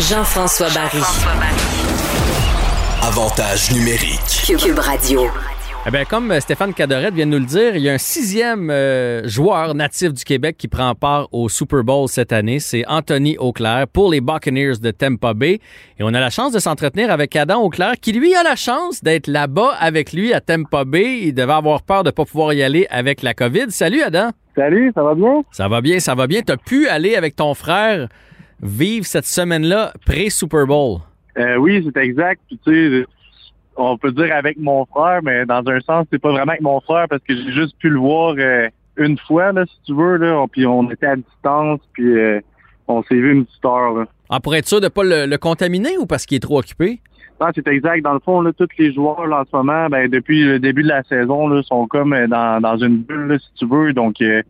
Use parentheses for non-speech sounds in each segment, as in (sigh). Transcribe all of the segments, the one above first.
Jean-François Barry. Avantage numérique. Cube Radio. Eh bien, comme Stéphane Cadorette vient de nous le dire, il y a un sixième euh, joueur natif du Québec qui prend part au Super Bowl cette année. C'est Anthony Auclair pour les Buccaneers de Tampa Bay. Et on a la chance de s'entretenir avec Adam Auclair, qui lui a la chance d'être là-bas avec lui à Tampa Bay. Il devait avoir peur de ne pas pouvoir y aller avec la COVID. Salut Adam. Salut, ça va bien? Ça va bien, ça va bien. Tu as pu aller avec ton frère vivre cette semaine-là pré-Super Bowl. Euh, oui, c'est exact. Puis, tu sais, on peut dire avec mon frère, mais dans un sens, c'est pas vraiment avec mon frère parce que j'ai juste pu le voir euh, une fois, là, si tu veux. Là, puis on était à distance, puis euh, on s'est vu une petite heure. Là. Ah, pour être sûr de pas le, le contaminer ou parce qu'il est trop occupé? Non, c'est exact. Dans le fond, là, tous les joueurs là, en ce moment, ben, depuis le début de la saison, là, sont comme euh, dans, dans une bulle, là, si tu veux. Donc, euh,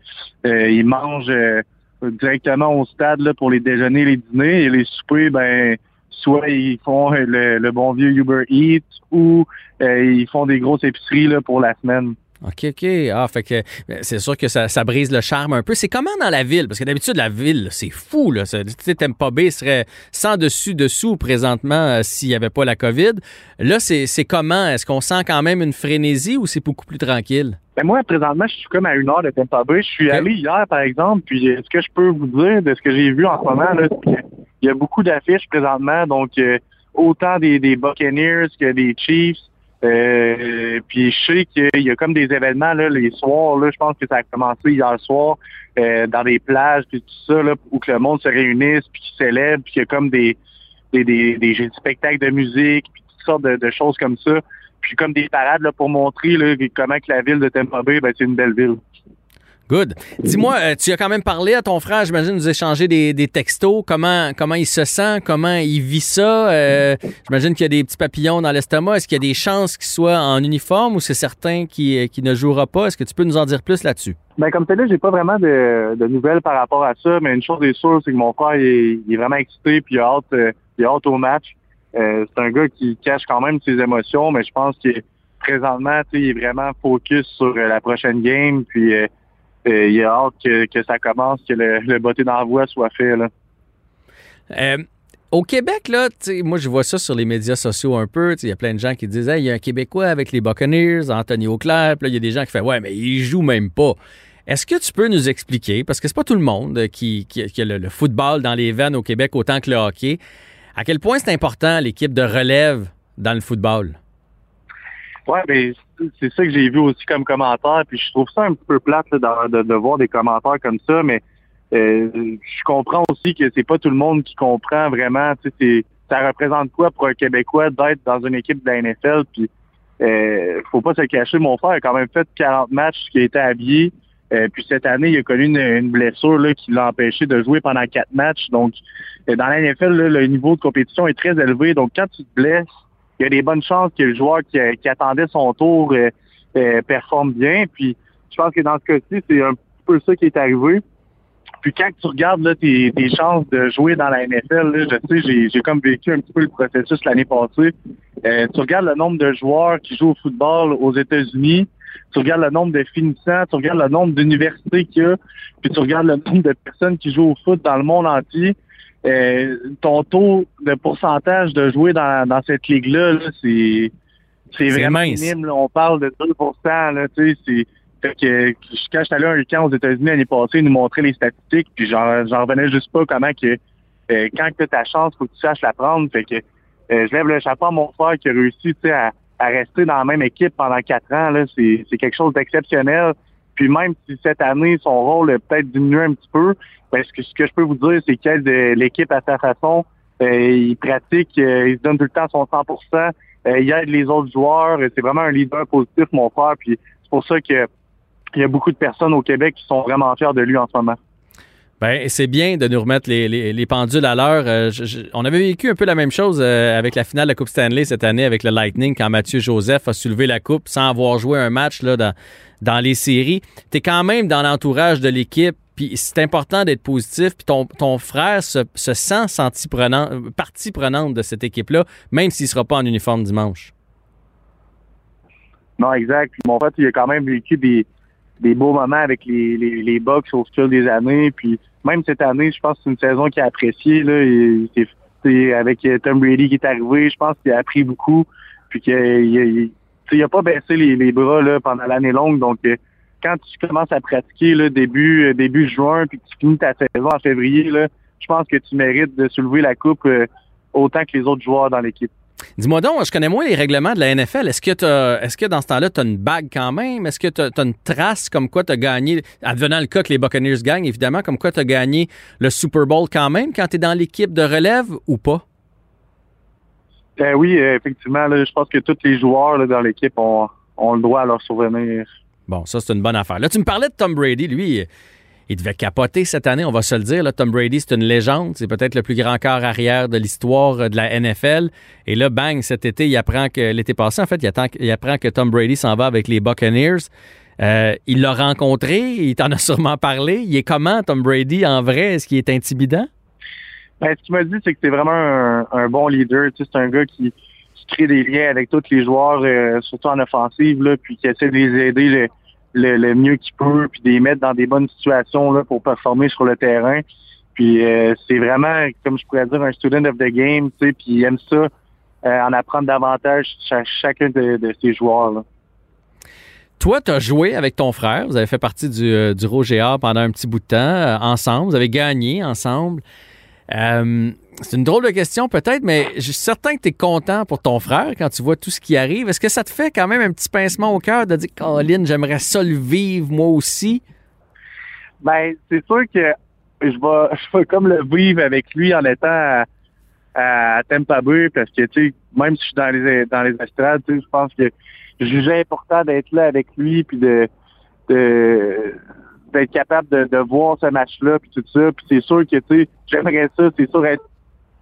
euh, ils mangent directement au stade là, pour les déjeuners, les dîners et les soupers, ben soit ils font le, bon vieux Uber Eats ou ils font des grosses épiceries là, pour la semaine. OK, OK. Ah, fait que c'est sûr que ça, ça, brise le charme un peu. C'est comment dans la ville? Parce que d'habitude, la ville, c'est fou, là. Tu sais, Tampa Bay serait sans dessus-dessous présentement euh, s'il n'y avait pas la COVID. Là, c'est comment? Est-ce qu'on sent quand même une frénésie ou c'est beaucoup plus tranquille? Ben moi, présentement, je suis comme à une heure de Tampa Bay. Je suis allé hier, par exemple, puis ce que je peux vous dire de ce que j'ai vu en ce moment, là, il y a beaucoup d'affiches présentement, donc euh, autant des, des Buccaneers que des Chiefs. Euh, puis je sais qu'il y a comme des événements là, les soirs, là, je pense que ça a commencé hier soir, euh, dans des plages, puis tout ça, là, où que le monde se réunisse, puis qui célèbre, puis qu'il y a comme des, des, des, des, spectacles de musique, puis toutes sortes de, choses comme ça. Puis comme des parades là, pour montrer là, comment que la ville de Tampa Bay, ben, c'est une belle ville. Good. Dis-moi, euh, tu as quand même parlé à ton frère, j'imagine, nous échanger des, des, textos. Comment, comment il se sent? Comment il vit ça? Euh, j'imagine qu'il y a des petits papillons dans l'estomac. Est-ce qu'il y a des chances qu'il soit en uniforme ou c'est certain qu'il qui ne jouera pas? Est-ce que tu peux nous en dire plus là-dessus? Ben, comme tu là, j'ai pas vraiment de, de, nouvelles par rapport à ça, mais une chose est sûre, c'est que mon frère, il est, vraiment excité puis il a hâte, euh, il a hâte au match. c'est un gars qui cache quand même ses émotions, mais je pense que présentement, il est vraiment focus sur la prochaine game. Puis il a hâte que, ça commence, que le, le botté d'envoi soit fait. Là. Euh, au Québec, là, moi, je vois ça sur les médias sociaux un peu. Il y a plein de gens qui disent il y a un Québécois avec les Buccaneers, Anthony Auclair. Puis là, il y a des gens qui font Ouais, mais il joue même pas. Est-ce que tu peux nous expliquer, parce que c'est pas tout le monde qui, qui, a le, football dans les veines au Québec autant que le hockey, à quel point c'est important l'équipe de relève dans le football? Ouais, mais c'est ça que j'ai vu aussi comme commentaire. Puis je trouve ça un peu plate de, de, voir des commentaires comme ça, mais euh, je comprends aussi que c'est pas tout le monde qui comprend vraiment. Tu sais, ça représente quoi pour un Québécois d'être dans une équipe de la NFL. Puis euh, faut pas se cacher, mon frère a quand même fait 40 matchs qui a été habillé. Euh, puis cette année, il a connu une, blessure là, qui l'a empêché de jouer pendant quatre matchs. Donc, euh, dans la NFL, le niveau de compétition est très élevé. Donc, quand tu te blesses, il y a des bonnes chances que le joueur qui, attendait son tour euh, euh, performe bien. Puis je pense que dans ce cas-ci, c'est un peu ça qui est arrivé. Puis quand tu regardes là, tes, chances de jouer dans la NFL, là, je sais, j'ai comme vécu un petit peu le processus l'année passée. Euh, tu regardes le nombre de joueurs qui jouent au football aux États-Unis, tu regardes le nombre de finissants, tu regardes le nombre d'universités qu'il y a, puis tu regardes le nombre de personnes qui jouent au foot dans le monde entier. Euh, ton taux de pourcentage de jouer dans, dans cette ligue-là, c'est c'est vraiment minime. On parle de 2 là, tu sais, c'est que quand je suis allé un camp aux États-Unis l'année passée, ils nous montraient les statistiques, puis j'en revenais juste pas comment que euh, quand tu as ta chance, faut que tu saches la prendre. Fait que euh, je lève le chapeau à mon frère qui a réussi à, à rester dans la même équipe pendant quatre ans. Là, c'est, c'est quelque chose d'exceptionnel. Puis même si cette année, son rôle a peut-être diminué un petit peu, ben, ce, que, ce que je peux vous dire, c'est qu'elle, l'équipe à sa façon, euh, il pratique, euh, il se donne tout le temps son 100% euh, il aide les autres joueurs. C'est vraiment un leader positif, mon frère. Puis c'est pour ça qu'il y a beaucoup de personnes au Québec qui sont vraiment fiers de lui en ce moment. Ben, c'est bien de nous remettre les, les, pendules à l'heure. on avait vécu un peu la même chose avec la finale de la Coupe Stanley cette année avec le Lightning quand Mathieu Joseph a soulevé la coupe sans avoir joué un match là, dans, dans les séries. Tu es quand même dans l'entourage de l'équipe puis c'est important d'être positif. Puis ton, ton frère se, se sent prenant, partie prenante de cette équipe-là, même s'il ne sera pas en uniforme dimanche. Non, exact. Puis mon frère, il a quand même vécu des, des beaux moments avec les, les, les au fil des années. Puis même cette année, je pense que c'est une saison qu'il a appréciée. Là. Il, avec Tom Brady qui est arrivé, je pense qu'il a appris beaucoup, puis qu'il n'a pas baissé les, bras là, pendant l'année longue. Donc, quand tu commences à pratiquer là, début début juin, puis que tu finis ta saison en février, là, je pense que tu mérites de soulever la coupe autant que les autres joueurs dans l'équipe. Dis-moi donc, je connais moins les règlements de la NFL. Est-ce que, est-ce que dans ce temps-là, tu as une bague quand même? Est-ce que tu as, une trace comme quoi tu as gagné, advenant le cas que les Buccaneers gagnent, évidemment, comme quoi tu as gagné le Super Bowl quand même quand tu es dans l'équipe de relève ou pas? Ben oui, effectivement. je pense que tous les joueurs dans l'équipe ont, ont le droit à leur souvenir. Bon, ça, c'est une bonne affaire. Là, tu me parlais de Tom Brady. Lui, il devait capoter cette année, on va se le dire. Là, Tom Brady, c'est une légende. C'est peut-être le plus grand corps arrière de l'histoire de la NFL. Et là, bang, cet été, il apprend que l'été passé, en fait, il, apprend que Tom Brady s'en va avec les Buccaneers. Euh, il l'a rencontré, il t'en a sûrement parlé. Il est comment, Tom Brady, en vrai? Est-ce qu'il est intimidant? Ben, ce qu'il m'a dit, c'est que c'est vraiment un, bon leader. c'est un gars qui, crée des liens avec tous les joueurs, euh, surtout en offensive, là, puis qui essaie de les aider le, mieux qu'il peut, puis de les mettre dans des bonnes situations là, pour performer sur le terrain. Puis euh, c'est vraiment, comme je pourrais dire, un student of the game, tu sais, puis il aime ça, euh, en apprendre davantage chacun de, ses joueurs. Là. Toi, tu as joué avec ton frère, vous avez fait partie du, euh, du Roger pendant un petit bout de temps, ensemble, vous avez gagné ensemble. C'est une drôle de question peut-être, mais je suis certain que tu es content pour ton frère quand tu vois tout ce qui arrive. Est-ce que ça te fait quand même un petit pincement au cœur de dire, Colin, j'aimerais ça le vivre moi aussi? Ben, c'est sûr que je vais, (laughs) je vais comme le vivre avec lui en étant à, à Tampa Bay parce que, tu sais, même si je suis dans les, dans les estrades, je pense que je jugeais important d'être là avec lui puis de, de d'être capable de, de voir ce match-là puis tout ça. Puis c'est sûr que, tu sais, j'aimerais ça, c'est sûr, être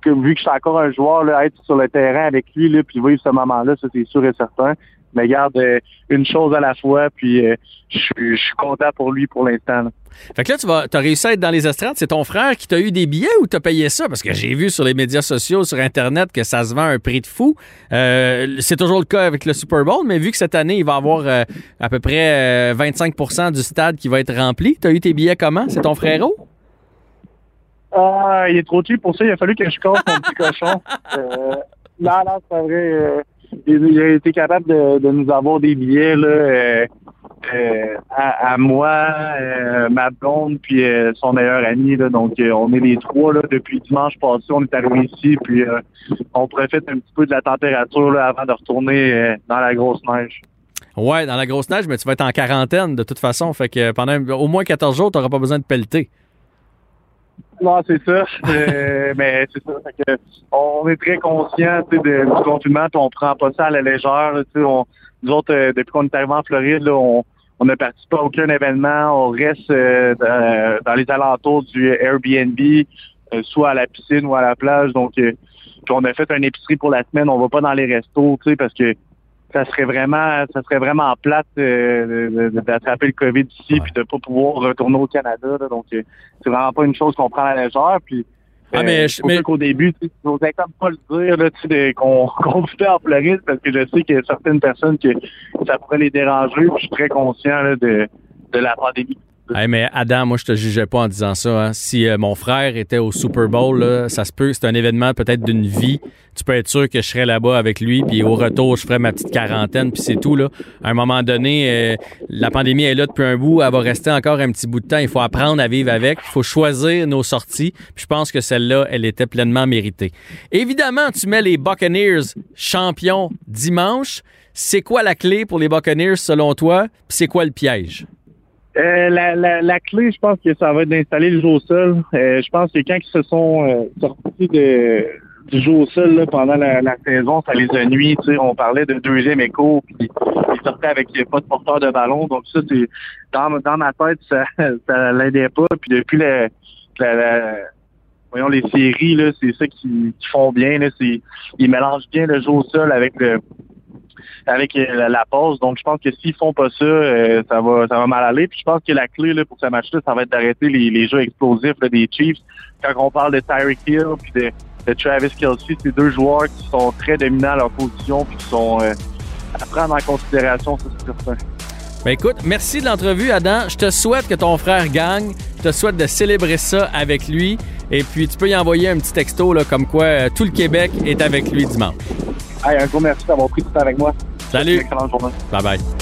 vu que je suis encore un joueur, là, être sur le terrain avec lui, là, puis vivre ce moment-là, ça c'est sûr et certain. Mais garde euh, une chose à la fois, puis euh, je suis content pour lui pour l'instant. Fait que là, tu vas, as réussi à être dans les estrades. C'est ton frère qui t'a eu des billets ou t'as payé ça? Parce que j'ai vu sur les médias sociaux, sur Internet, que ça se vend à un prix de fou. Euh, c'est toujours le cas avec le Super Bowl, mais vu que cette année, il va y avoir à peu près 25% du stade qui va être rempli, t'as eu tes billets comment? C'est ton frérot? Ah, il est trop cheap pour ça. Il a fallu que je casse mon petit (laughs) cochon. Euh, là, là, c'est vrai. Euh, il, a été capable de, de, nous avoir des billets là, euh, euh à, à, moi, euh, ma blonde, puis son meilleur ami. Là, donc, on est les trois là, depuis dimanche passé. On est arrivé ici, puis on profite un petit peu de la température là, avant de retourner dans la grosse neige. Ouais, dans la grosse neige, mais tu vas être en quarantaine de toute façon. Fait que pendant au moins 14 jours, tu n'auras pas besoin de pelleter. Non, c'est ça. Euh, (laughs) mais c'est ça. que on est très conscient du confinement, on prend pas ça à la légère. on, nous autres, euh, depuis qu'on est arrivé en Floride, là, on on ne participe pas à aucun événement. On reste euh, dans, les alentours du Airbnb, soit à la piscine ou à la plage. Donc, on a fait une épicerie pour la semaine. On va pas dans les restos, parce que ça serait vraiment ça serait vraiment plate euh, d'attraper le COVID ici puis de pas pouvoir retourner au Canada. donc euh, c'est vraiment pas une chose qu'on prend à la légère. Puis ah, mais, euh, mais... qu'au début, tu n'osais comme pas le dire là, qu'on (laughs) qu'on vivait en Floride parce que je sais qu'il y a certaines personnes que ça pourrait les déranger. Je suis très conscient de, de la pandémie mais Adam, moi, je te jugeais pas en disant ça. Hein. Si euh, mon frère était au Super Bowl, là, ça se peut, c'est un événement peut-être d'une vie. Tu peux être sûr que je serais là-bas avec lui, puis au retour, je ferais ma petite quarantaine, puis c'est tout. Là. À un moment donné, euh, la pandémie est là depuis un bout, elle va rester encore un petit bout de temps. Il faut apprendre à vivre avec, il faut choisir nos sorties. Puis je pense que celle-là, elle était pleinement méritée. Évidemment, tu mets les Buccaneers champions dimanche. C'est quoi la clé pour les Buccaneers selon toi? Puis c'est quoi le piège? Euh, la, la, la, clé, je pense que ça va être d'installer le jeu au sol. Euh, je pense que quand ils se sont euh, sortis de, du jeu au sol pendant la, saison, ça les a nuit. On parlait de deuxième écho, puis ils sortaient avec pas de porteur de ballon. Donc ça, c'est dans, dans ma tête, ça, (laughs) ça l'aidait pas. Puis depuis la, voyons les séries, là, c'est ça qui, font bien. Là, ils mélangent bien le jeu au sol avec le avec euh, la, pause. Donc, je pense que s'ils font pas ça, euh, ça va mal aller. Puis je pense que la clé là, pour ce match-là, ça va être d'arrêter les, jeux explosifs des Chiefs. Quand on parle de Tyreek Hill puis de, Travis Kelsey, c'est deux joueurs qui sont très dominants à leur position puis qui sont euh, à prendre en considération, c'est certain. Ben écoute, merci de l'entrevue, Adam. Je te souhaite que ton frère gagne. Je te souhaite de célébrer ça avec lui. Et puis, tu peux y envoyer un petit texto là, comme quoi tout le Québec est avec lui dimanche. Un gros merci d'avoir pris du temps avec moi. Salut. Excellente journée. Bye bye.